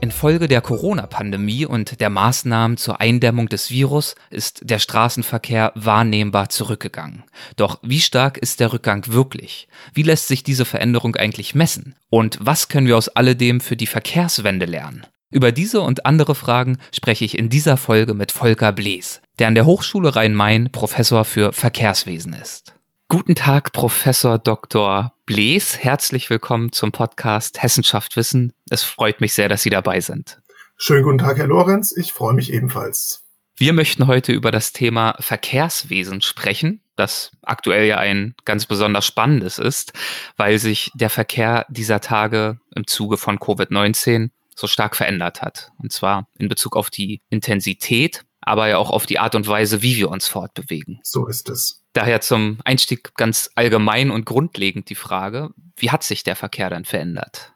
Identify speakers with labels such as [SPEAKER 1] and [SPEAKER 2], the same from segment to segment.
[SPEAKER 1] Infolge der Corona-Pandemie und der Maßnahmen zur Eindämmung des Virus ist der Straßenverkehr wahrnehmbar zurückgegangen. Doch wie stark ist der Rückgang wirklich? Wie lässt sich diese Veränderung eigentlich messen? Und was können wir aus alledem für die Verkehrswende lernen? Über diese und andere Fragen spreche ich in dieser Folge mit Volker Blees, der an der Hochschule Rhein-Main Professor für Verkehrswesen ist. Guten Tag, Professor Dr. Blees. Herzlich willkommen zum Podcast Hessenschaft Wissen. Es freut mich sehr, dass Sie dabei sind.
[SPEAKER 2] Schönen guten Tag, Herr Lorenz. Ich freue mich ebenfalls.
[SPEAKER 1] Wir möchten heute über das Thema Verkehrswesen sprechen, das aktuell ja ein ganz besonders spannendes ist, weil sich der Verkehr dieser Tage im Zuge von Covid-19 so stark verändert hat. Und zwar in Bezug auf die Intensität, aber ja auch auf die Art und Weise, wie wir uns fortbewegen.
[SPEAKER 2] So ist es.
[SPEAKER 1] Daher zum Einstieg ganz allgemein und grundlegend die Frage, wie hat sich der Verkehr dann verändert?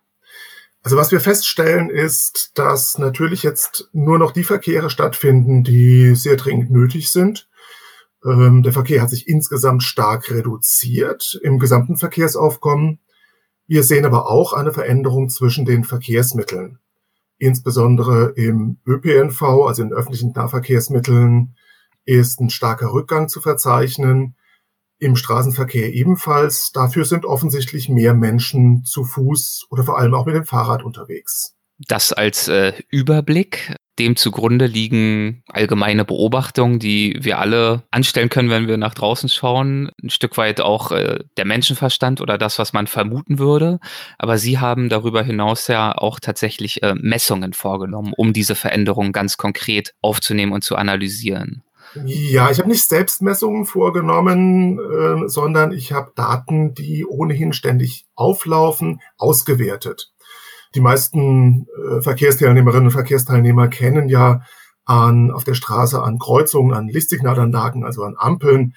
[SPEAKER 2] Also was wir feststellen ist, dass natürlich jetzt nur noch die Verkehre stattfinden, die sehr dringend nötig sind. Ähm, der Verkehr hat sich insgesamt stark reduziert im gesamten Verkehrsaufkommen. Wir sehen aber auch eine Veränderung zwischen den Verkehrsmitteln. Insbesondere im ÖPNV, also in öffentlichen Nahverkehrsmitteln, ist ein starker Rückgang zu verzeichnen. Im Straßenverkehr ebenfalls. Dafür sind offensichtlich mehr Menschen zu Fuß oder vor allem auch mit dem Fahrrad unterwegs.
[SPEAKER 1] Das als äh, Überblick. Dem zugrunde liegen allgemeine Beobachtungen, die wir alle anstellen können, wenn wir nach draußen schauen. Ein Stück weit auch äh, der Menschenverstand oder das, was man vermuten würde. Aber Sie haben darüber hinaus ja auch tatsächlich äh, Messungen vorgenommen, um diese Veränderungen ganz konkret aufzunehmen und zu analysieren.
[SPEAKER 2] Ja, ich habe nicht Selbstmessungen vorgenommen, äh, sondern ich habe Daten, die ohnehin ständig auflaufen, ausgewertet. Die meisten äh, Verkehrsteilnehmerinnen und Verkehrsteilnehmer kennen ja an, auf der Straße an Kreuzungen, an Lichtsignalanlagen, also an Ampeln,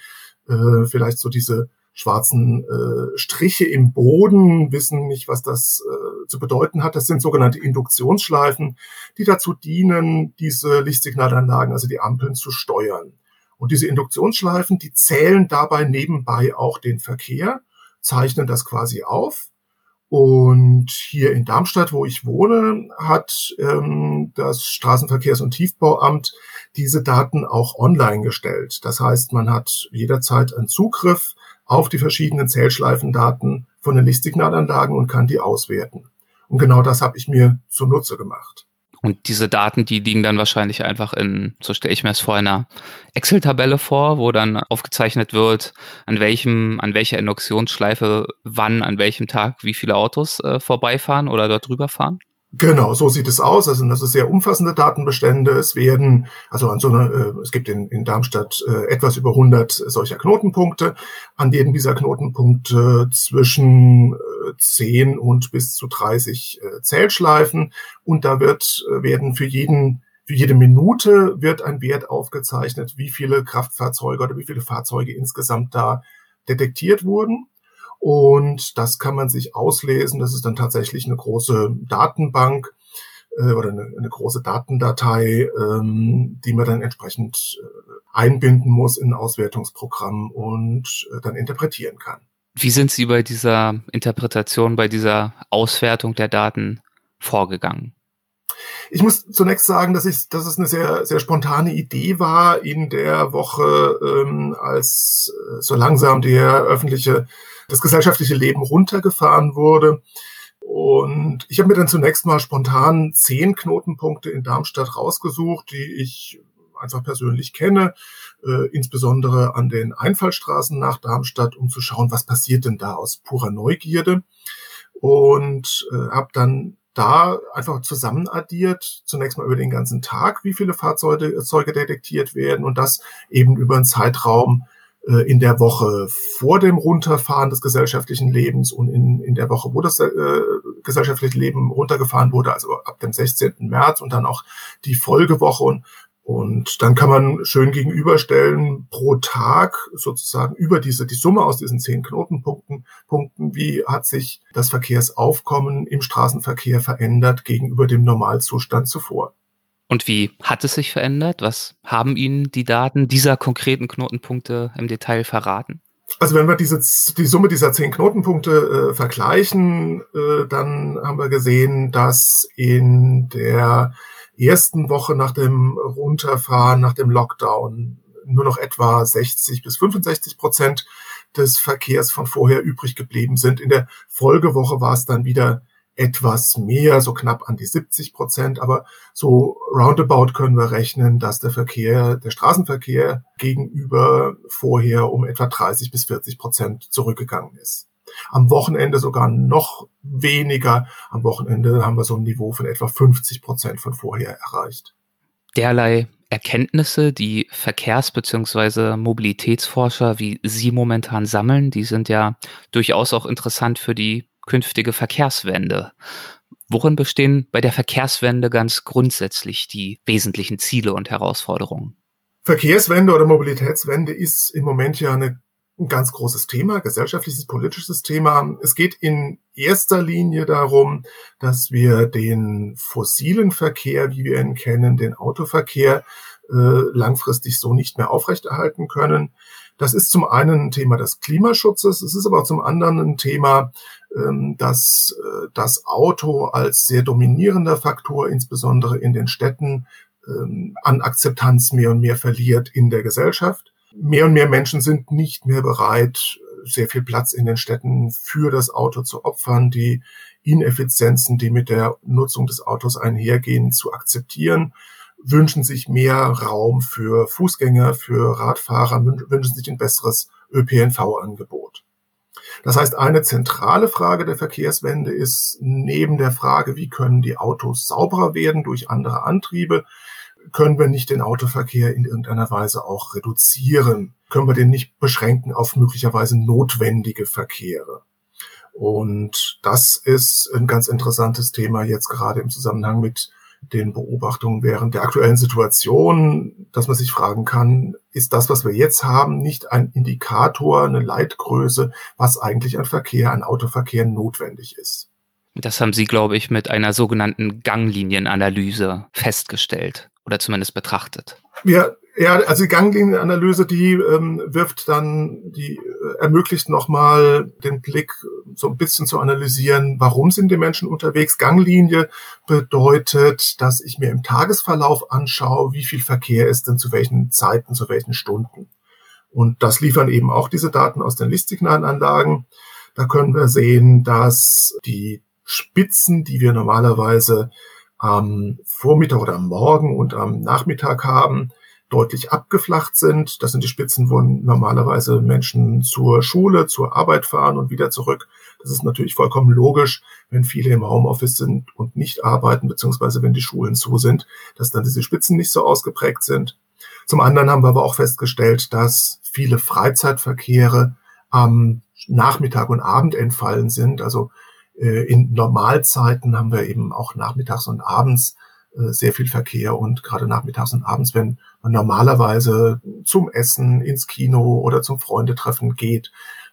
[SPEAKER 2] äh, vielleicht so diese schwarzen äh, Striche im Boden, wissen nicht, was das äh, zu bedeuten hat. Das sind sogenannte Induktionsschleifen, die dazu dienen, diese Lichtsignalanlagen, also die Ampeln, zu steuern. Und diese Induktionsschleifen, die zählen dabei nebenbei auch den Verkehr, zeichnen das quasi auf. Und hier in Darmstadt, wo ich wohne, hat ähm, das Straßenverkehrs- und Tiefbauamt diese Daten auch online gestellt. Das heißt, man hat jederzeit einen Zugriff auf die verschiedenen Zählschleifendaten von den Lichtsignalanlagen und kann die auswerten. Und genau das habe ich mir zunutze gemacht.
[SPEAKER 1] Und diese Daten, die liegen dann wahrscheinlich einfach in, so stelle ich mir es vor, einer Excel-Tabelle vor, wo dann aufgezeichnet wird, an welchem, an welcher Induktionsschleife wann, an welchem Tag wie viele Autos äh, vorbeifahren oder dort drüber fahren?
[SPEAKER 2] Genau, so sieht es aus. Also das ist sehr umfassende Datenbestände. Es werden, also an so einer, äh, es gibt in, in Darmstadt äh, etwas über 100 solcher Knotenpunkte. An jedem dieser Knotenpunkte zwischen äh, 10 und bis zu 30 äh, Zählschleifen. Und da wird, äh, werden für jeden für jede Minute wird ein Wert aufgezeichnet, wie viele Kraftfahrzeuge oder wie viele Fahrzeuge insgesamt da detektiert wurden. Und das kann man sich auslesen. Das ist dann tatsächlich eine große Datenbank äh, oder eine, eine, große Datendatei, ähm, die man dann entsprechend äh, einbinden muss in ein Auswertungsprogramm und äh, dann interpretieren kann.
[SPEAKER 1] Wie sind Sie bei dieser Interpretation, bei dieser Auswertung der Daten vorgegangen?
[SPEAKER 2] Ich muss zunächst sagen, dass, ich, dass es eine sehr, sehr spontane Idee war in der Woche, ähm, als äh, so langsam der öffentliche das gesellschaftliche Leben runtergefahren wurde. Und ich habe mir dann zunächst mal spontan zehn Knotenpunkte in Darmstadt rausgesucht, die ich einfach persönlich kenne, äh, insbesondere an den Einfallstraßen nach Darmstadt, um zu schauen, was passiert denn da aus purer Neugierde. Und äh, habe dann da einfach zusammen addiert, zunächst mal über den ganzen Tag, wie viele Fahrzeuge detektiert werden und das eben über einen Zeitraum äh, in der Woche vor dem Runterfahren des gesellschaftlichen Lebens und in, in der Woche, wo das äh, gesellschaftliche Leben runtergefahren wurde, also ab dem 16. März und dann auch die Folgewoche und, Und dann kann man schön gegenüberstellen pro Tag sozusagen über diese, die Summe aus diesen zehn Knotenpunkten, Punkten, wie hat sich das Verkehrsaufkommen im Straßenverkehr verändert gegenüber dem Normalzustand zuvor.
[SPEAKER 1] Und wie hat es sich verändert? Was haben Ihnen die Daten dieser konkreten Knotenpunkte im Detail verraten?
[SPEAKER 2] Also wenn wir diese, die Summe dieser zehn Knotenpunkte äh, vergleichen, äh, dann haben wir gesehen, dass in der ersten Woche nach dem Runterfahren, nach dem Lockdown nur noch etwa 60 bis 65 Prozent des Verkehrs von vorher übrig geblieben sind. In der Folgewoche war es dann wieder etwas mehr, so knapp an die 70 Prozent, aber so roundabout können wir rechnen, dass der Verkehr, der Straßenverkehr gegenüber vorher um etwa 30 bis 40 Prozent zurückgegangen ist. Am Wochenende sogar noch weniger. Am Wochenende haben wir so ein Niveau von etwa 50 Prozent von vorher erreicht.
[SPEAKER 1] Derlei Erkenntnisse, die Verkehrs- bzw. Mobilitätsforscher wie Sie momentan sammeln, die sind ja durchaus auch interessant für die künftige Verkehrswende. Worin bestehen bei der Verkehrswende ganz grundsätzlich die wesentlichen Ziele und Herausforderungen?
[SPEAKER 2] Verkehrswende oder Mobilitätswende ist im Moment ja eine, ein ganz großes Thema, gesellschaftliches, politisches Thema. Es geht in erster Linie darum, dass wir den fossilen Verkehr, wie wir ihn kennen, den Autoverkehr, äh, langfristig so nicht mehr aufrechterhalten können. Das ist zum einen ein Thema des Klimaschutzes, es ist aber zum anderen ein Thema, ähm, dass äh, das Auto als sehr dominierender Faktor, insbesondere in den Städten, ähm, an Akzeptanz mehr und mehr verliert in der Gesellschaft. Mehr und mehr Menschen sind nicht mehr bereit, sehr viel Platz in den Städten für das Auto zu opfern, die Ineffizienzen, die mit der Nutzung des Autos einhergehen, zu akzeptieren wünschen sich mehr Raum für Fußgänger, für Radfahrer, wünschen sich ein besseres ÖPNV-Angebot. Das heißt, eine zentrale Frage der Verkehrswende ist neben der Frage, wie können die Autos sauberer werden durch andere Antriebe, können wir nicht den Autoverkehr in irgendeiner Weise auch reduzieren? Können wir den nicht beschränken auf möglicherweise notwendige Verkehre? Und das ist ein ganz interessantes Thema jetzt gerade im Zusammenhang mit den Beobachtungen während der aktuellen Situation, dass man sich fragen kann, ist das, was wir jetzt haben, nicht ein Indikator, eine Leitgröße, was eigentlich an Verkehr, an Autoverkehr notwendig ist?
[SPEAKER 1] Das haben Sie, glaube ich, mit einer sogenannten Ganglinienanalyse festgestellt oder zumindest betrachtet.
[SPEAKER 2] Ja, ja, also die Ganglinienanalyse, die ähm, wirft dann, die äh, ermöglicht nochmal den Blick so ein bisschen zu analysieren, warum sind die Menschen unterwegs. Ganglinie bedeutet, dass ich mir im Tagesverlauf anschaue, wie viel Verkehr ist denn zu welchen Zeiten, zu welchen Stunden. Und das liefern eben auch diese Daten aus den Lichtsignalanlagen. Da können wir sehen, dass die Spitzen, die wir normalerweise am Vormittag oder am Morgen und am Nachmittag haben, deutlich abgeflacht sind. Das sind die Spitzen, wo normalerweise Menschen zur Schule, zur Arbeit fahren und wieder zurück. Das ist natürlich vollkommen logisch, wenn viele im Homeoffice sind und nicht arbeiten, beziehungsweise wenn die Schulen zu sind, dass dann diese Spitzen nicht so ausgeprägt sind. Zum anderen haben wir aber auch festgestellt, dass viele Freizeitverkehre am Nachmittag und Abend entfallen sind. Also in Normalzeiten haben wir eben auch nachmittags und abends äh, sehr viel Verkehr und gerade nachmittags und abends, wenn man normalerweise zum Essen, ins Kino oder zum Freundetreffen geht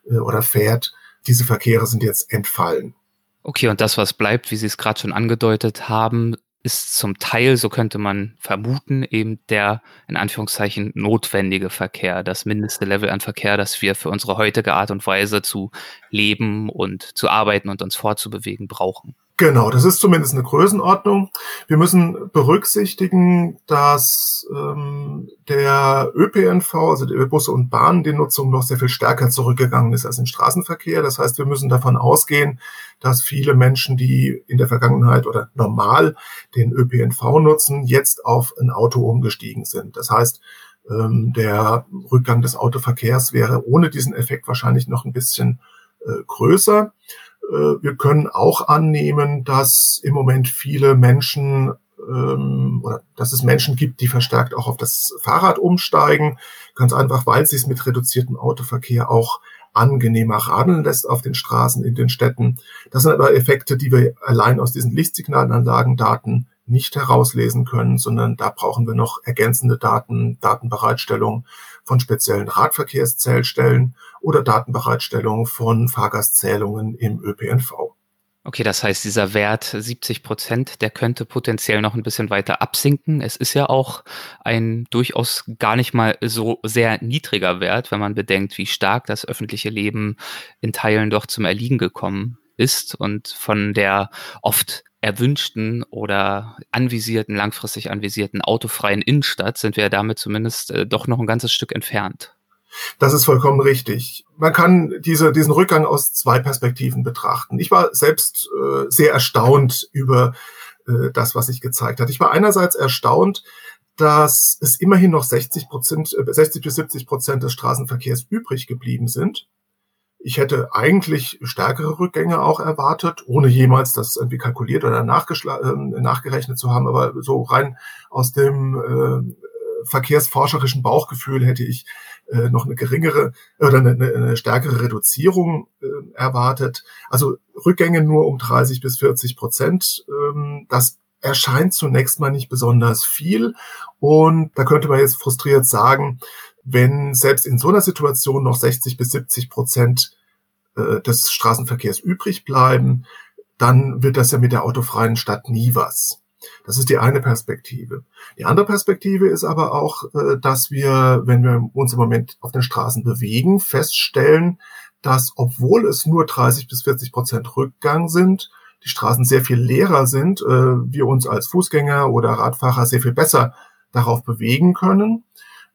[SPEAKER 2] äh, oder fährt, diese Verkehre sind jetzt entfallen.
[SPEAKER 1] Okay, und das, was bleibt, wie Sie es gerade schon angedeutet haben, ist zum Teil, so könnte man vermuten, eben der in Anführungszeichen notwendige Verkehr, das mindeste Level an Verkehr, das wir für unsere heutige Art und Weise zu leben und zu arbeiten und uns fortzubewegen brauchen.
[SPEAKER 2] Genau, das ist zumindest eine Größenordnung. Wir müssen berücksichtigen, dass ähm, der ÖPNV, also die Busse und Bahnen, die Nutzung noch sehr viel stärker zurückgegangen ist als im Straßenverkehr. Das heißt, wir müssen davon ausgehen, dass viele Menschen, die in der Vergangenheit oder normal den ÖPNV nutzen, jetzt auf ein Auto umgestiegen sind. Das heißt, ähm, der Rückgang des Autoverkehrs wäre ohne diesen Effekt wahrscheinlich noch ein bisschen äh, größer. Äh, wir können auch annehmen, dass im Moment viele Menschen ähm, oder dass es Menschen gibt, die verstärkt auch auf das Fahrrad umsteigen, ganz einfach, weil sie es mit reduziertem Autoverkehr auch angenehmer radeln lässt auf den Straßen in den Städten. Das sind aber Effekte, die wir allein aus diesen Lichtsignalanlagendaten nicht herauslesen können, sondern da brauchen wir noch ergänzende Daten, Datenbereitstellung von speziellen Radverkehrszählstellen oder Datenbereitstellung von Fahrgastzählungen im ÖPNV.
[SPEAKER 1] Okay, das heißt, dieser Wert 70 Prozent, der könnte potenziell noch ein bisschen weiter absinken. Es ist ja auch ein durchaus gar nicht mal so sehr niedriger Wert, wenn man bedenkt, wie stark das öffentliche Leben in Teilen doch zum Erliegen gekommen ist und von der oft erwünschten oder anvisierten, langfristig anvisierten autofreien Innenstadt sind wir damit zumindest äh, doch noch ein ganzes Stück entfernt.
[SPEAKER 2] Das ist vollkommen richtig. Man kann diese, diesen Rückgang aus zwei Perspektiven betrachten. Ich war selbst äh, sehr erstaunt über äh, das, was sich gezeigt hat. Ich war einerseits erstaunt, dass es immerhin noch 60 Prozent, 60 bis 70 Prozent des Straßenverkehrs übrig geblieben sind. Ich hätte eigentlich stärkere Rückgänge auch erwartet, ohne jemals das irgendwie kalkuliert oder äh, nachgerechnet zu haben. Aber so rein aus dem äh, verkehrsforscherischen Bauchgefühl hätte ich äh, noch eine geringere oder eine, eine stärkere Reduzierung äh, erwartet. Also Rückgänge nur um 30 bis 40 Prozent. Ähm, das erscheint zunächst mal nicht besonders viel. Und da könnte man jetzt frustriert sagen, wenn selbst in so einer Situation noch 60 bis 70 Prozent äh, des Straßenverkehrs übrig bleiben, dann wird das ja mit der autofreien Stadt nie was. Das ist die eine Perspektive. Die andere Perspektive ist aber auch, äh, dass wir, wenn wir uns im Moment auf den Straßen bewegen, feststellen, dass obwohl es nur 30 bis 40 Prozent Rückgang sind, die Straßen sehr viel leerer sind, äh, wir uns als Fußgänger oder Radfahrer sehr viel besser darauf bewegen können.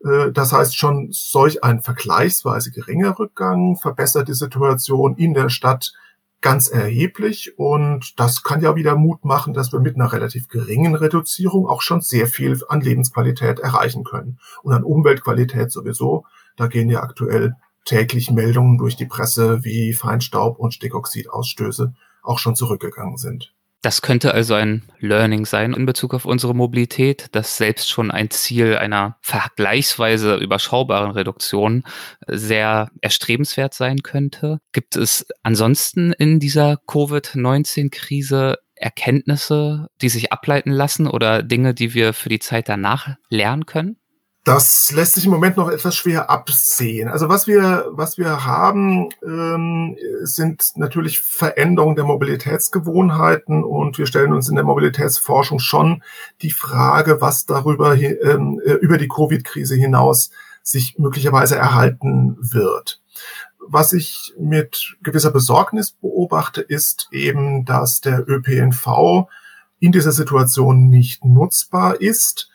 [SPEAKER 2] Äh, das heißt, schon solch ein vergleichsweise geringer Rückgang verbessert die Situation in der Stadt ganz erheblich und das kann ja wieder Mut machen, dass wir mit einer relativ geringen Reduzierung auch schon sehr viel an Lebensqualität erreichen können und an Umweltqualität sowieso. Da gehen ja aktuell täglich Meldungen durch die Presse, wie Feinstaub und Stickoxidausstöße auch schon zurückgegangen sind.
[SPEAKER 1] Das könnte also ein Learning sein in Bezug auf unsere Mobilität, dass selbst schon ein Ziel einer vergleichsweise überschaubaren Reduktion sehr erstrebenswert sein könnte. Gibt es ansonsten in dieser Covid-19-Krise Erkenntnisse, die sich ableiten lassen oder Dinge, die wir für die Zeit danach lernen können?
[SPEAKER 2] Das lässt sich im Moment noch etwas schwer absehen. Also was wir, was wir haben, ähm, sind natürlich Veränderungen der Mobilitätsgewohnheiten und wir stellen uns in der Mobilitätsforschung schon die Frage, was darüber ähm, äh, über die Covid-Krise hinaus sich möglicherweise erhalten wird. Was ich mit gewisser Besorgnis beobachte, ist eben, dass der ÖPNV in dieser Situation nicht nutzbar ist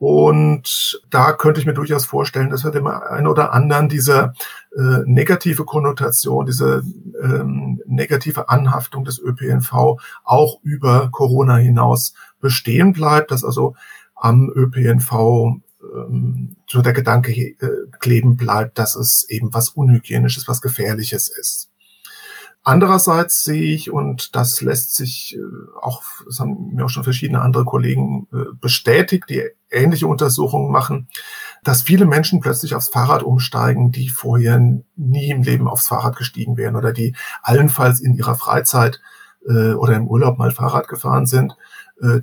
[SPEAKER 2] und da könnte ich mir durchaus vorstellen, dass wir dem einen oder anderen diese äh, negative Konnotation, diese ähm, negative Anhaftung des ÖPNV auch über Corona hinaus bestehen bleibt, dass also am ÖPNV ähm, so der Gedanke äh, kleben bleibt, dass es eben was Unhygienisches, was Gefährliches ist. Andererseits sehe ich, und das lässt sich äh, auch, das haben mir auch schon verschiedene andere Kollegen äh, bestätigt, die ähnliche Untersuchungen machen, dass viele Menschen plötzlich aufs Fahrrad umsteigen, die vorher nie im Leben aufs Fahrrad gestiegen wären oder die allenfalls in ihrer Freizeit äh, oder im Urlaub mal Fahrrad gefahren sind.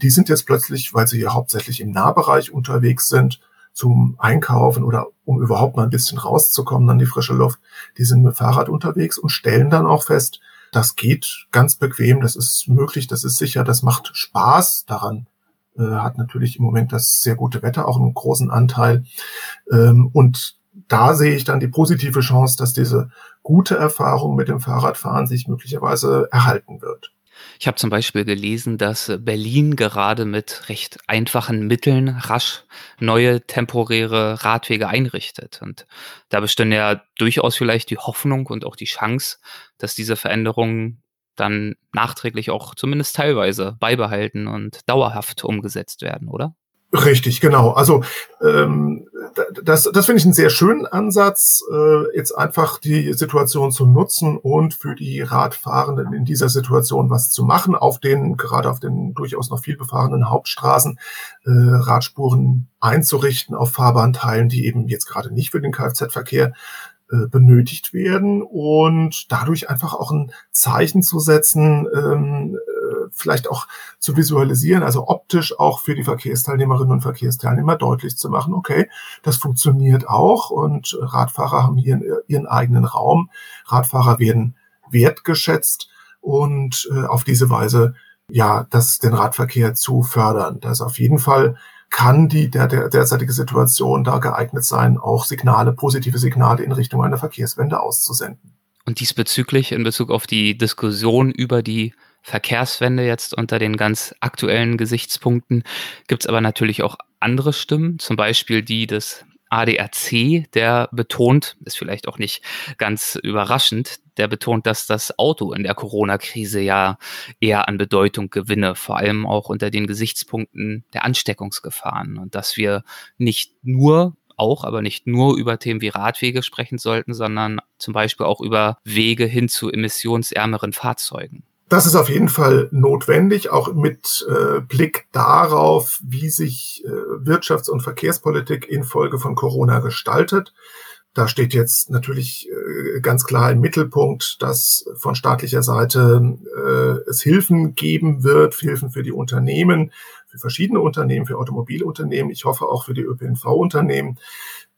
[SPEAKER 2] Die sind jetzt plötzlich, weil sie hier hauptsächlich im Nahbereich unterwegs sind, zum Einkaufen oder um überhaupt mal ein bisschen rauszukommen an die frische Luft, die sind mit Fahrrad unterwegs und stellen dann auch fest, das geht ganz bequem, das ist möglich, das ist sicher, das macht Spaß. Daran äh, hat natürlich im Moment das sehr gute Wetter auch einen großen Anteil. Ähm, und da sehe ich dann die positive Chance, dass diese gute Erfahrung mit dem Fahrradfahren sich möglicherweise erhalten wird.
[SPEAKER 1] Ich habe zum Beispiel gelesen, dass Berlin gerade mit recht einfachen Mitteln rasch neue temporäre Radwege einrichtet. Und da bestünde ja durchaus vielleicht die Hoffnung und auch die Chance, dass diese Veränderungen dann nachträglich auch zumindest teilweise beibehalten und dauerhaft umgesetzt werden, oder?
[SPEAKER 2] Richtig, genau. Also ähm, das, das finde ich einen sehr schönen Ansatz, äh, jetzt einfach die Situation zu nutzen und für die Radfahrenden in dieser Situation was zu machen, auf den, gerade auf den durchaus noch viel befahrenen Hauptstraßen, äh, Radspuren einzurichten auf Fahrbahnteilen, die eben jetzt gerade nicht für den Kfz-Verkehr äh, benötigt werden und dadurch einfach auch ein Zeichen zu setzen, ähm, vielleicht auch zu visualisieren, also optisch auch für die Verkehrsteilnehmerinnen und Verkehrsteilnehmer deutlich zu machen, okay, das funktioniert auch und Radfahrer haben hier ihren eigenen Raum, Radfahrer werden wertgeschätzt und äh, auf diese Weise ja, das den Radverkehr zu fördern. Das auf jeden Fall kann die der, der derzeitige Situation da geeignet sein, auch Signale, positive Signale in Richtung einer Verkehrswende auszusenden.
[SPEAKER 1] Und diesbezüglich in Bezug auf die Diskussion über die Verkehrswende jetzt unter den ganz aktuellen Gesichtspunkten gibt es aber natürlich auch andere Stimmen, zum Beispiel die des ADAC, der betont, ist vielleicht auch nicht ganz überraschend, der betont, dass das Auto in der Corona-Krise ja eher an Bedeutung gewinne, vor allem auch unter den Gesichtspunkten der Ansteckungsgefahren und dass wir nicht nur auch, aber nicht nur über Themen wie Radwege sprechen sollten, sondern zum Beispiel auch über Wege hin zu emissionsärmeren Fahrzeugen.
[SPEAKER 2] Das ist auf jeden Fall notwendig, auch mit äh, Blick darauf, wie sich äh, Wirtschafts- und Verkehrspolitik infolge von Corona gestaltet. Da steht jetzt natürlich äh, ganz klar im Mittelpunkt, dass von staatlicher Seite äh, es Hilfen geben wird, Hilfen für die Unternehmen, für verschiedene Unternehmen, für Automobilunternehmen, ich hoffe auch für die ÖPNV-Unternehmen.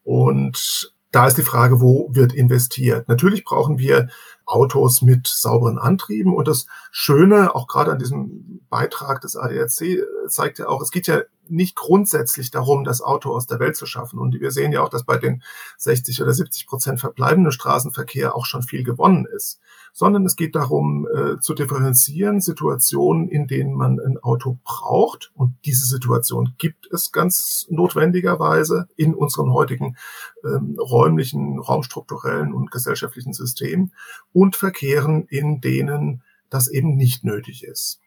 [SPEAKER 2] Und da ist die Frage, wo wird investiert? Natürlich brauchen wir Autos mit sauberen Antrieben. Und das Schöne, auch gerade an diesem Beitrag des ADAC, zeigt ja auch, es geht ja nicht grundsätzlich darum, das Auto aus der Welt zu schaffen. Und wir sehen ja auch, dass bei den 60 oder 70 Prozent verbleibenden Straßenverkehr auch schon viel gewonnen ist sondern es geht darum äh, zu differenzieren Situationen, in denen man ein Auto braucht. Und diese Situation gibt es ganz notwendigerweise in unseren heutigen ähm, räumlichen, raumstrukturellen und gesellschaftlichen Systemen und Verkehren, in denen das eben nicht nötig ist.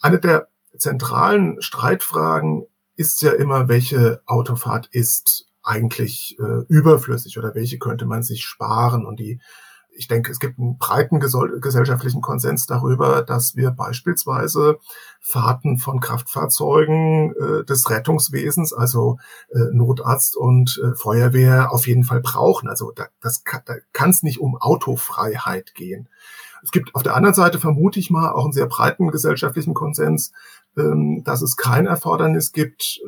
[SPEAKER 2] Eine der zentralen Streitfragen ist ja immer, welche Autofahrt ist eigentlich äh, überflüssig oder welche könnte man sich sparen. Und die ich denke, es gibt einen breiten gesellschaftlichen Konsens darüber, dass wir beispielsweise Fahrten von Kraftfahrzeugen äh, des Rettungswesens, also äh, Notarzt und äh, Feuerwehr, auf jeden Fall brauchen. Also da, das kann, da kann es nicht um Autofreiheit gehen. Es gibt auf der anderen Seite, vermute ich mal, auch einen sehr breiten gesellschaftlichen Konsens, dass es kein Erfordernis gibt,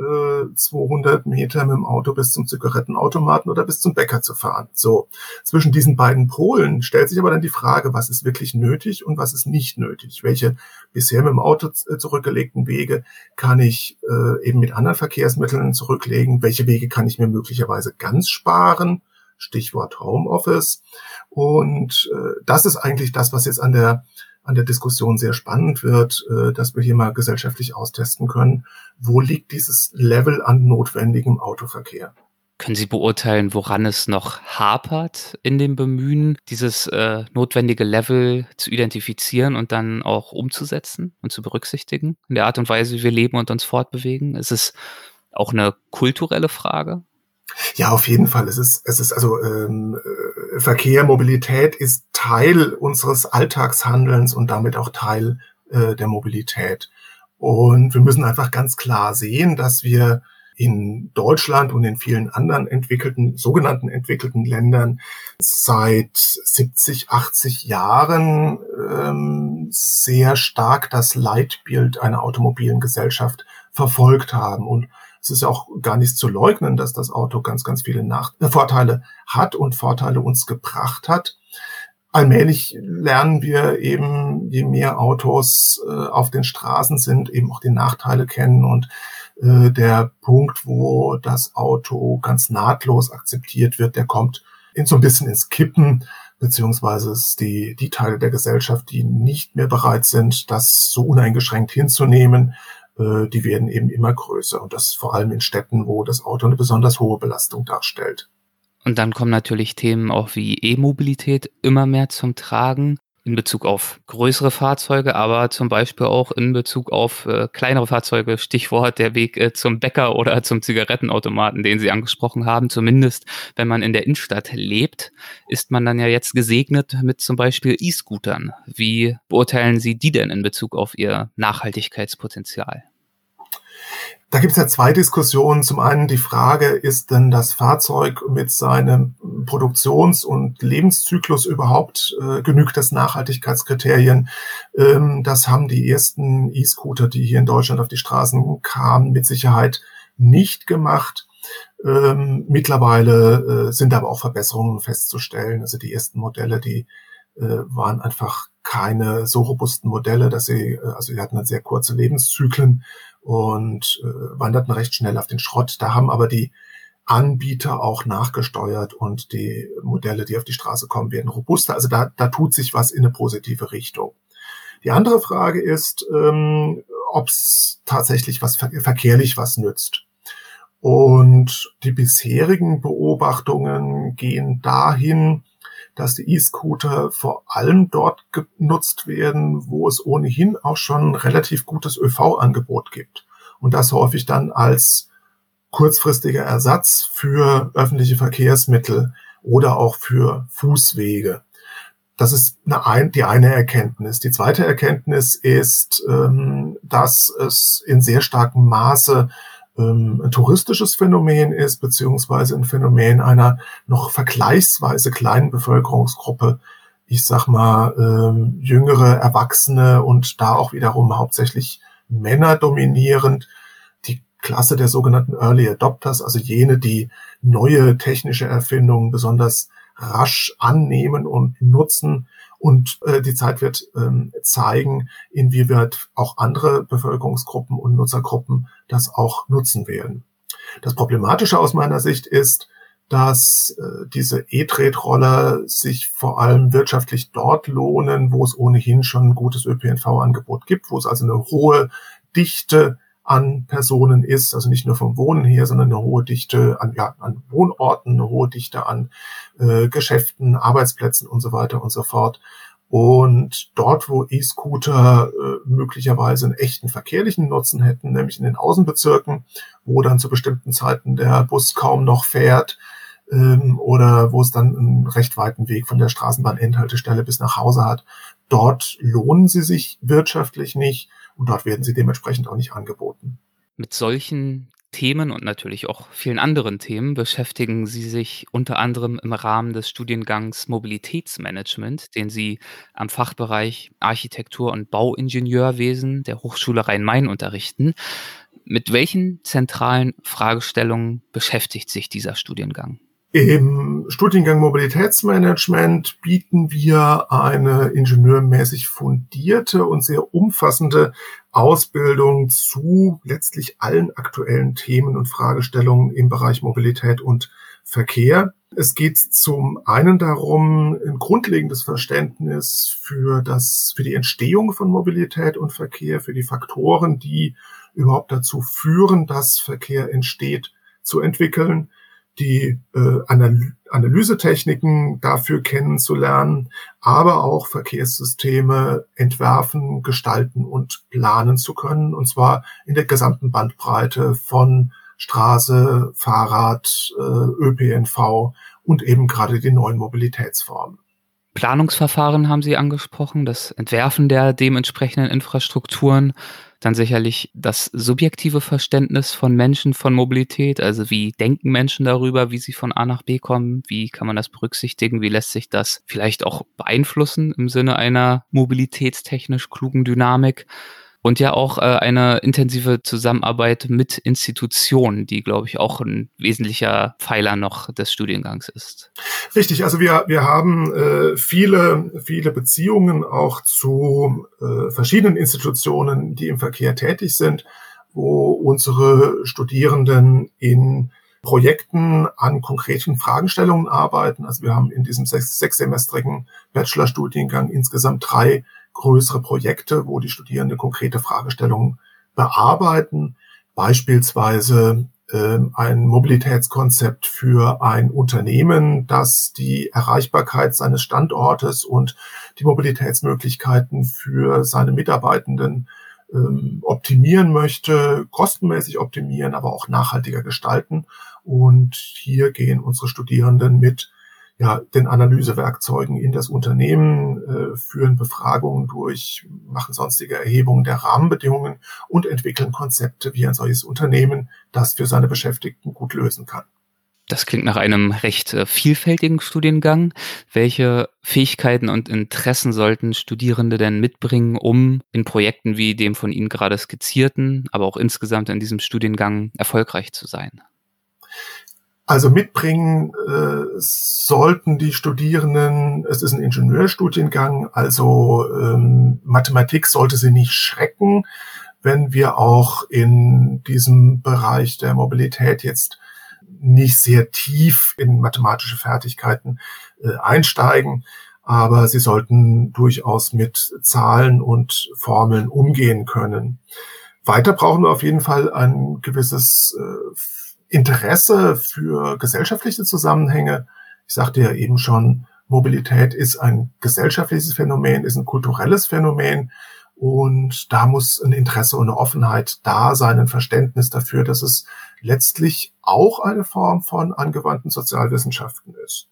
[SPEAKER 2] 200 äh, Meter mit dem Auto bis zum Zigarettenautomaten oder bis zum Bäcker zu fahren. So, zwischen diesen beiden Polen stellt sich aber dann die Frage, was ist wirklich nötig und was ist nicht nötig? Welche bisher mit dem Auto äh, zurückgelegten Wege kann ich äh, eben mit anderen Verkehrsmitteln zurücklegen? Welche Wege kann ich mir möglicherweise ganz sparen? Stichwort Homeoffice. Und das ist eigentlich das, was jetzt an der an der Diskussion sehr spannend wird, äh, dass wir hier mal gesellschaftlich austesten können, wo liegt dieses Level an notwendigem Autoverkehr.
[SPEAKER 1] Können Sie beurteilen, woran es noch hapert in dem Bemühen, dieses äh, notwendige Level zu identifizieren und dann auch umzusetzen und zu berücksichtigen in der Art und Weise, wie wir leben und uns fortbewegen? Ist es auch eine kulturelle Frage?
[SPEAKER 2] Ja, auf jeden Fall. Es ist, es ist also ähm, äh, Verkehr, Mobilität ist Teil unseres Alltagshandelns und damit auch Teil äh, der Mobilität. Und wir müssen einfach ganz klar sehen, dass wir in Deutschland und in vielen anderen entwickelten, sogenannten entwickelten Ländern seit 70, 80 Jahren ähm, sehr stark das Leitbild einer automobilen Gesellschaft verfolgt haben und es ist ja auch gar nicht zu leugnen, dass das Auto ganz, ganz viele Nach äh, Vorteile hat und Vorteile uns gebracht hat. Allmählich lernen wir eben, je mehr Autos äh, auf den Straßen sind, eben auch die Nachteile kennen und äh, der Punkt, wo das Auto ganz nahtlos akzeptiert wird, der kommt in so ein bisschen ins Kippen, beziehungsweise es die, die Teile der Gesellschaft, die nicht mehr bereit sind, das so uneingeschränkt hinzunehmen, äh, die werden eben immer größer und das vor allem in Städten, wo das Auto eine besonders hohe Belastung darstellt.
[SPEAKER 1] Und dann kommen natürlich Themen auch wie E-Mobilität immer mehr zum Tragen in Bezug auf größere Fahrzeuge, aber zum Beispiel auch in Bezug auf äh, kleinere Fahrzeuge. Stichwort der Weg äh, zum Bäcker oder zum Zigarettenautomaten, den Sie angesprochen haben. Zumindest, wenn man in der Innenstadt lebt, ist man dann ja jetzt gesegnet mit zum Beispiel E-Scootern. Wie beurteilen Sie die denn in Bezug auf ihr Nachhaltigkeitspotenzial?
[SPEAKER 2] Da gibt es ja zwei Diskussionen. Zum einen die Frage, ist denn das Fahrzeug mit seinem Produktions- und Lebenszyklus überhaupt, äh, genügt das Nachhaltigkeitskriterien? Ähm, das haben die ersten E-Scooter, die hier in Deutschland auf die Straßen kamen, mit Sicherheit nicht gemacht. Ähm, mittlerweile äh, sind aber auch Verbesserungen festzustellen. Also die ersten Modelle, die äh, waren einfach keine so robusten Modelle, dass sie, äh, also sie hatten dann sehr kurze Lebenszyklen und äh, wanderten recht schnell auf den Schrott. Da haben aber die Anbieter auch nachgesteuert und die Modelle, die auf die Straße kommen, werden robuster. Also da, da tut sich was in eine positive Richtung. Die andere Frage ist, ähm, ob es tatsächlich was verkehrlich was nützt. Und die bisherigen Beobachtungen gehen dahin, dass die E-Scooter vor allem dort genutzt werden, wo es ohnehin auch schon relativ gutes ÖV-Angebot gibt. Und das häufig dann als kurzfristiger Ersatz für öffentliche Verkehrsmittel oder auch für Fußwege. Das ist eine, die eine Erkenntnis. Die zweite Erkenntnis ist, ähm, dass es in sehr starkem Maße ähm, touristisches Phänomen ist, beziehungsweise ein Phänomen einer noch vergleichsweise kleinen Bevölkerungsgruppe. Ich sag mal, ähm, jüngere Erwachsene und da auch wiederum hauptsächlich Männer dominierend. Die Klasse der sogenannten Early Adopters, also jene, die neue technische Erfindungen besonders rasch annehmen und nutzen, und äh, die Zeit wird ähm, zeigen, inwieweit auch andere Bevölkerungsgruppen und Nutzergruppen das auch nutzen werden. Das Problematische aus meiner Sicht ist, dass äh, diese E-Tretroller sich vor allem wirtschaftlich dort lohnen, wo es ohnehin schon ein gutes ÖPNV-Angebot gibt, wo es also eine hohe Dichte an Personen ist, also nicht nur vom Wohnen her, sondern eine hohe Dichte an, ja, an Wohnorten, eine hohe Dichte an äh, Geschäften, Arbeitsplätzen und so weiter und so fort. Und dort, wo E-Scooter äh, möglicherweise einen echten verkehrlichen Nutzen hätten, nämlich in den Außenbezirken, wo dann zu bestimmten Zeiten der Bus kaum noch fährt, ähm, oder wo es dann einen recht weiten Weg von der Straßenbahn-Endhaltestelle bis nach Hause hat, dort lohnen sie sich wirtschaftlich nicht und dort werden sie dementsprechend auch nicht angeboten.
[SPEAKER 1] Mit solchen Themen und natürlich auch vielen anderen Themen beschäftigen Sie sich unter anderem im Rahmen des Studiengangs Mobilitätsmanagement, den Sie am Fachbereich Architektur und Bauingenieurwesen der Hochschule Rhein-Main unterrichten. Mit welchen zentralen Fragestellungen beschäftigt sich dieser Studiengang?
[SPEAKER 2] Im Studiengang Mobilitätsmanagement bieten wir eine ingenieurmäßig fundierte und sehr umfassende Ausbildung zu letztlich allen aktuellen Themen und Fragestellungen im Bereich Mobilität und Verkehr. Es geht zum einen darum, ein grundlegendes Verständnis für das, für die Entstehung von Mobilität und Verkehr, für die Faktoren, die überhaupt dazu führen, dass Verkehr entsteht, zu entwickeln die äh, Anal Analysetechniken dafür kennenzulernen, aber auch Verkehrssysteme entwerfen, gestalten und planen zu können, und zwar in der gesamten Bandbreite von Straße, Fahrrad, äh, ÖPNV und eben gerade die neuen Mobilitätsformen.
[SPEAKER 1] Planungsverfahren haben Sie angesprochen, das Entwerfen der dementsprechenden Infrastrukturen dann sicherlich das subjektive Verständnis von Menschen von Mobilität, also wie denken Menschen darüber, wie sie von A nach B kommen, wie kann man das berücksichtigen, wie lässt sich das vielleicht auch beeinflussen im Sinne einer mobilitätstechnisch klugen Dynamik und ja auch äh, eine intensive Zusammenarbeit mit Institutionen, die, glaube ich, auch ein wesentlicher Pfeiler noch des Studiengangs ist.
[SPEAKER 2] Richtig, also wir, wir haben äh, viele, viele Beziehungen auch zu äh, verschiedenen Institutionen, die im Verkehr tätig sind, wo unsere Studierenden in Projekten an konkreten Fragestellungen arbeiten. Also wir haben in diesem sechs, sechssemestrigen Bachelorstudiengang insgesamt drei größere Projekte, wo die Studierenden konkrete Fragestellungen bearbeiten, beispielsweise äh, ein Mobilitätskonzept für ein Unternehmen, das die Erreichbarkeit seines Standortes und die Mobilitätsmöglichkeiten für seine Mitarbeitenden ähm, optimieren möchte, kostenmäßig optimieren, aber auch nachhaltiger gestalten. Und hier gehen unsere Studierenden mit ja, den Analysewerkzeugen in das Unternehmen, äh, führen Befragungen durch, machen sonstige Erhebungen der Rahmenbedingungen und entwickeln Konzepte, wie ein solches Unternehmen das für seine Beschäftigten gut lösen kann.
[SPEAKER 1] Das klingt nach einem recht äh, vielfältigen Studiengang. Welche Fähigkeiten und Interessen sollten Studierende denn mitbringen, um in Projekten wie dem von Ihnen gerade skizzierten, aber auch insgesamt in diesem Studiengang erfolgreich zu sein?
[SPEAKER 2] Also mitbringen äh, sollten die Studierenden, es ist ein Ingenieurstudiengang, also ähm, Mathematik sollte sie nicht schrecken, wenn wir auch in diesem Bereich der Mobilität jetzt nicht sehr tief in mathematische Fertigkeiten äh, einsteigen, aber sie sollten durchaus mit Zahlen und Formeln umgehen können. Weiter brauchen wir auf jeden Fall ein gewisses äh, Interesse für gesellschaftliche Zusammenhänge. Ich sagte ja eben schon, Mobilität ist ein gesellschaftliches Phänomen, ist ein kulturelles Phänomen. Und da muss ein Interesse und eine Offenheit da sein, ein Verständnis dafür, dass es letztlich auch eine Form von angewandten Sozialwissenschaften ist.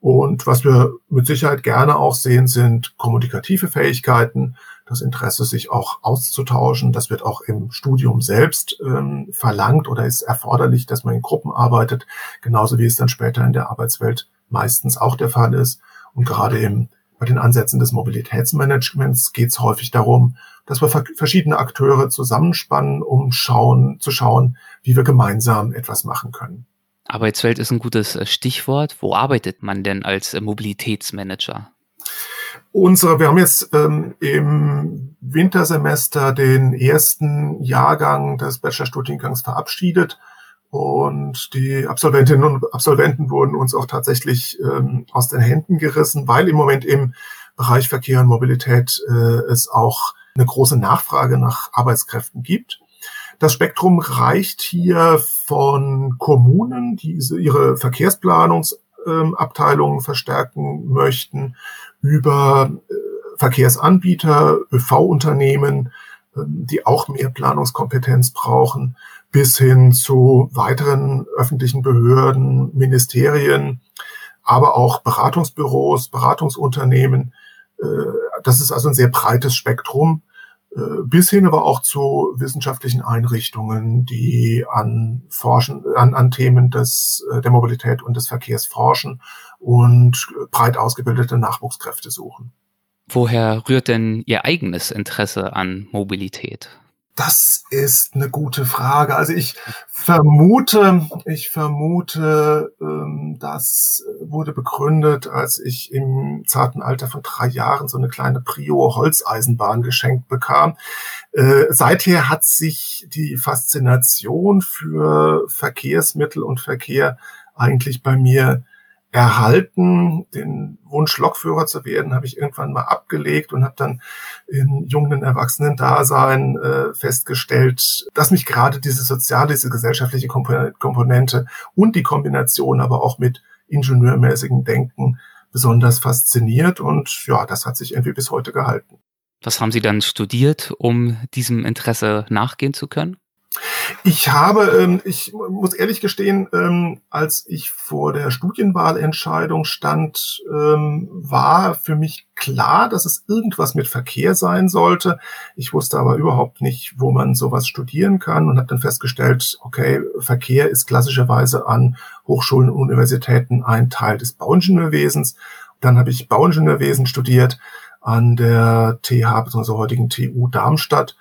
[SPEAKER 2] Und was wir mit Sicherheit gerne auch sehen, sind kommunikative Fähigkeiten, das Interesse, sich auch auszutauschen. Das wird auch im Studium selbst ähm, verlangt oder ist erforderlich, dass man in Gruppen arbeitet, genauso wie es dann später in der Arbeitswelt meistens auch der Fall ist. Und gerade im, bei den Ansätzen des Mobilitätsmanagements geht es häufig darum, dass wir verschiedene Akteure zusammenspannen, um schauen, zu schauen, wie wir gemeinsam etwas machen können.
[SPEAKER 1] Arbeitswelt ist ein gutes äh, Stichwort. Wo arbeitet man denn als äh, Mobilitätsmanager?
[SPEAKER 2] Unsere, wir haben jetzt ähm, im Wintersemester den ersten Jahrgang des Bachelorstudiengangs verabschiedet und die Absolventinnen und Absolventen wurden uns auch tatsächlich ähm, aus den Händen gerissen, weil im Moment im Bereich Verkehr und Mobilität äh, es auch eine große Nachfrage nach Arbeitskräften gibt. Das Spektrum reicht hier von Kommunen, die ihre Verkehrsplanungsabteilungen verstärken möchten, über äh, Verkehrsanbieter, ÖV-Unternehmen, ähm, die auch mehr Planungskompetenz brauchen, bis hin zu weiteren öffentlichen Behörden, Ministerien, aber auch Beratungsbüros, Beratungsunternehmen. Äh, das ist also ein sehr breites Spektrum. Äh, bis hin aber auch zu wissenschaftlichen Einrichtungen, die an Forschen, an, an Themen des, äh, der Mobilität und des Verkehrs forschen und breit ausgebildete Nachwuchskräfte suchen.
[SPEAKER 1] Woher rührt denn Ihr eigenes Interesse an Mobilität?
[SPEAKER 2] Das ist eine gute Frage. Also ich vermute, ich vermute, ähm, das wurde begründet, als ich im zarten Alter von drei Jahren so eine kleine Prio Holzeisenbahn geschenkt bekam. Äh, seither hat sich die Faszination für Verkehrsmittel und Verkehr eigentlich bei mir erhalten. Den Wunsch, Lokführer zu werden, habe ich irgendwann mal abgelegt und habe dann in jungen Erwachsenen-Dasein äh, festgestellt, dass mich gerade diese soziale, diese gesellschaftliche Komponente und die Kombination aber auch mit ingenieurmäßigem Denken besonders fasziniert. Und ja, das hat sich irgendwie bis heute gehalten.
[SPEAKER 1] Was haben Sie dann studiert, um diesem Interesse nachgehen zu können?
[SPEAKER 2] Ich habe, ähm, ich muss ehrlich gestehen, ähm, als ich vor der Studienwahlentscheidung stand, ähm, war für mich klar, dass es irgendwas mit Verkehr sein sollte. Ich wusste aber überhaupt nicht, wo man sowas studieren kann und habe dann festgestellt, okay, Verkehr ist klassischerweise an Hochschulen und Universitäten ein Teil des Bauingenieurwesens. Dann habe ich Bauingenieurwesen studiert an der TH bzw. heutigen TU Darmstadt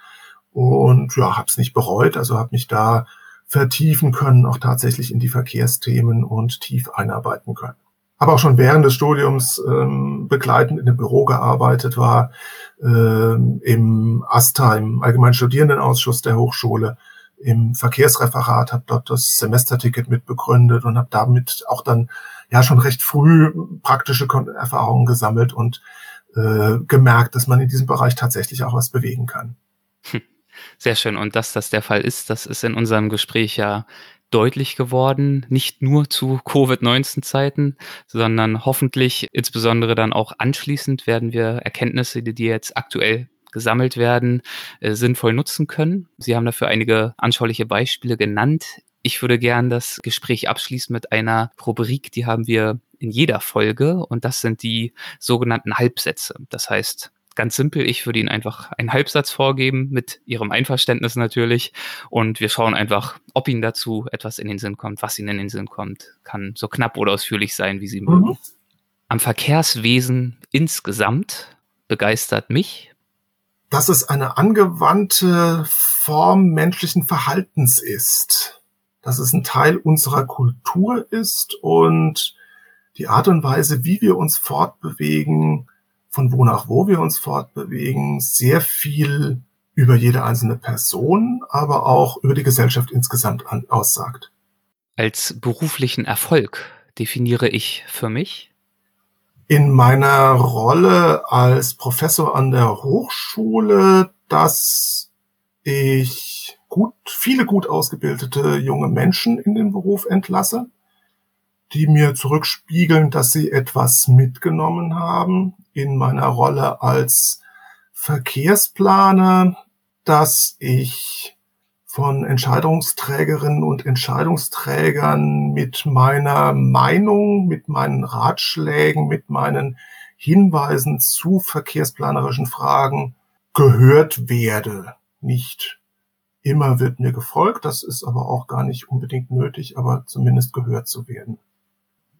[SPEAKER 2] und ja, habe es nicht bereut, also habe mich da vertiefen können, auch tatsächlich in die Verkehrsthemen und tief einarbeiten können. Aber auch schon während des Studiums ähm, begleitend in einem Büro gearbeitet war, ähm, im ASTA, im Allgemeinen Studierendenausschuss der Hochschule, im Verkehrsreferat, habe dort das Semesterticket mitbegründet und habe damit auch dann ja schon recht früh praktische Erfahrungen gesammelt und äh, gemerkt, dass man in diesem Bereich tatsächlich auch was bewegen kann.
[SPEAKER 1] Hm. Sehr schön. Und dass das der Fall ist, das ist in unserem Gespräch ja deutlich geworden, nicht nur zu Covid-19-Zeiten, sondern hoffentlich insbesondere dann auch anschließend werden wir Erkenntnisse, die jetzt aktuell gesammelt werden, äh, sinnvoll nutzen können. Sie haben dafür einige anschauliche Beispiele genannt. Ich würde gern das Gespräch abschließen mit einer Rubrik, die haben wir in jeder Folge und das sind die sogenannten Halbsätze. Das heißt, ganz simpel, ich würde Ihnen einfach einen Halbsatz vorgeben, mit Ihrem Einverständnis natürlich. Und wir schauen einfach, ob Ihnen dazu etwas in den Sinn kommt, was Ihnen in den Sinn kommt. Kann so knapp oder ausführlich sein, wie Sie mögen. Mhm. Am Verkehrswesen insgesamt begeistert mich.
[SPEAKER 2] Dass es eine angewandte Form menschlichen Verhaltens ist. Dass es ein Teil unserer Kultur ist und die Art und Weise, wie wir uns fortbewegen, von wo nach wo wir uns fortbewegen, sehr viel über jede einzelne Person, aber auch über die Gesellschaft insgesamt an, aussagt.
[SPEAKER 1] Als beruflichen Erfolg definiere ich für mich?
[SPEAKER 2] In meiner Rolle als Professor an der Hochschule, dass ich gut, viele gut ausgebildete junge Menschen in den Beruf entlasse, die mir zurückspiegeln, dass sie etwas mitgenommen haben in meiner Rolle als Verkehrsplaner, dass ich von Entscheidungsträgerinnen und Entscheidungsträgern mit meiner Meinung, mit meinen Ratschlägen, mit meinen Hinweisen zu verkehrsplanerischen Fragen gehört werde. Nicht immer wird mir gefolgt, das ist aber auch gar nicht unbedingt nötig, aber zumindest gehört zu werden.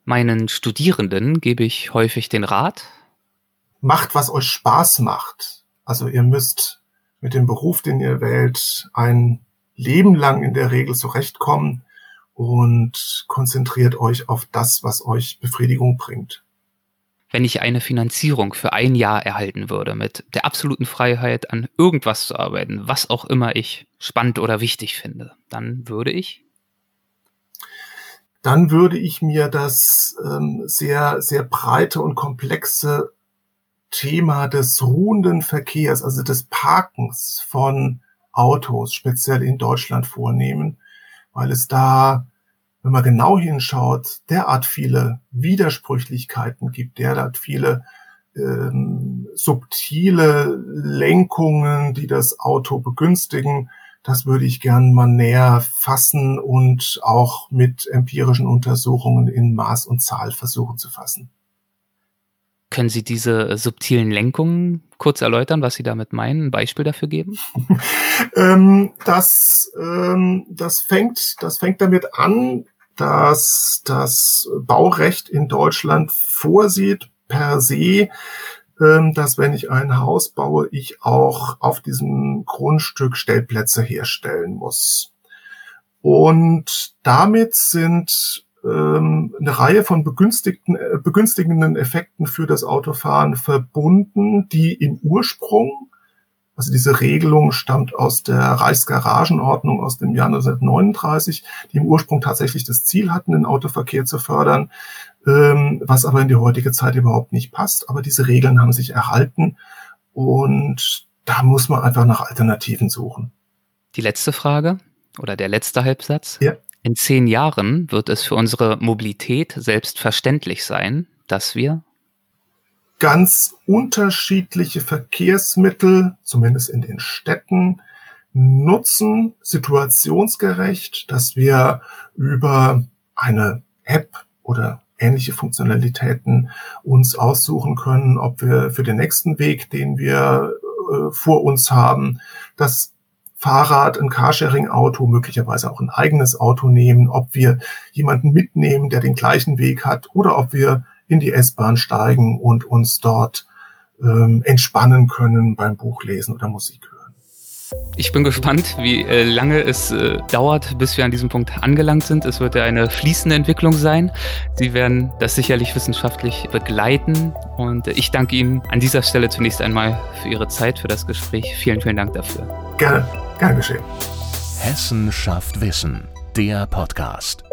[SPEAKER 1] Meinen Studierenden gebe ich häufig den Rat.
[SPEAKER 2] Macht, was euch Spaß macht. Also ihr müsst mit dem Beruf, den ihr wählt, ein Leben lang in der Regel zurechtkommen und konzentriert euch auf das, was euch Befriedigung bringt.
[SPEAKER 1] Wenn ich eine Finanzierung für ein Jahr erhalten würde, mit der absoluten Freiheit an irgendwas zu arbeiten, was auch immer ich spannend oder wichtig finde, dann würde ich
[SPEAKER 2] dann würde ich mir das ähm, sehr, sehr breite und komplexe Thema des ruhenden Verkehrs, also des Parkens von Autos, speziell in Deutschland vornehmen, weil es da, wenn man genau hinschaut, derart viele Widersprüchlichkeiten gibt, derart viele ähm, subtile Lenkungen, die das Auto begünstigen, das würde ich gern mal näher fassen und auch mit empirischen Untersuchungen in Maß und Zahl versuchen zu fassen.
[SPEAKER 1] Können Sie diese subtilen Lenkungen kurz erläutern, was Sie damit meinen? Ein Beispiel dafür geben?
[SPEAKER 2] ähm, das, ähm, das, fängt, das fängt damit an, dass das Baurecht in Deutschland vorsieht, per se, ähm, dass wenn ich ein Haus baue, ich auch auf diesem Grundstück Stellplätze herstellen muss. Und damit sind ähm, eine Reihe von begünstigten, äh, begünstigenden Effekten für das Autofahren verbunden, die im Ursprung also diese Regelung stammt aus der Reichsgaragenordnung aus dem Jahr 1939, die im Ursprung tatsächlich das Ziel hatten, den Autoverkehr zu fördern, ähm, was aber in die heutige Zeit überhaupt nicht passt. Aber diese Regeln haben sich erhalten und da muss man einfach nach Alternativen suchen.
[SPEAKER 1] Die letzte Frage oder der letzte Halbsatz.
[SPEAKER 2] Ja.
[SPEAKER 1] In zehn Jahren wird es für unsere Mobilität selbstverständlich sein, dass wir
[SPEAKER 2] ganz unterschiedliche Verkehrsmittel, zumindest in den Städten, nutzen, situationsgerecht, dass wir über eine App oder ähnliche Funktionalitäten uns aussuchen können, ob wir für den nächsten Weg, den wir äh, vor uns haben, das Fahrrad, ein Carsharing-Auto, möglicherweise auch ein eigenes Auto nehmen, ob wir jemanden mitnehmen, der den gleichen Weg hat, oder ob wir in die S-Bahn steigen und uns dort ähm, entspannen können beim Buchlesen oder Musik.
[SPEAKER 1] Ich bin gespannt, wie äh, lange es äh, dauert, bis wir an diesem Punkt angelangt sind. Es wird ja eine fließende Entwicklung sein. Sie werden das sicherlich wissenschaftlich begleiten. Und äh, ich danke Ihnen an dieser Stelle zunächst einmal für Ihre Zeit, für das Gespräch. Vielen, vielen Dank dafür.
[SPEAKER 2] Gerne, gern geschehen.
[SPEAKER 3] Hessen schafft Wissen, der Podcast.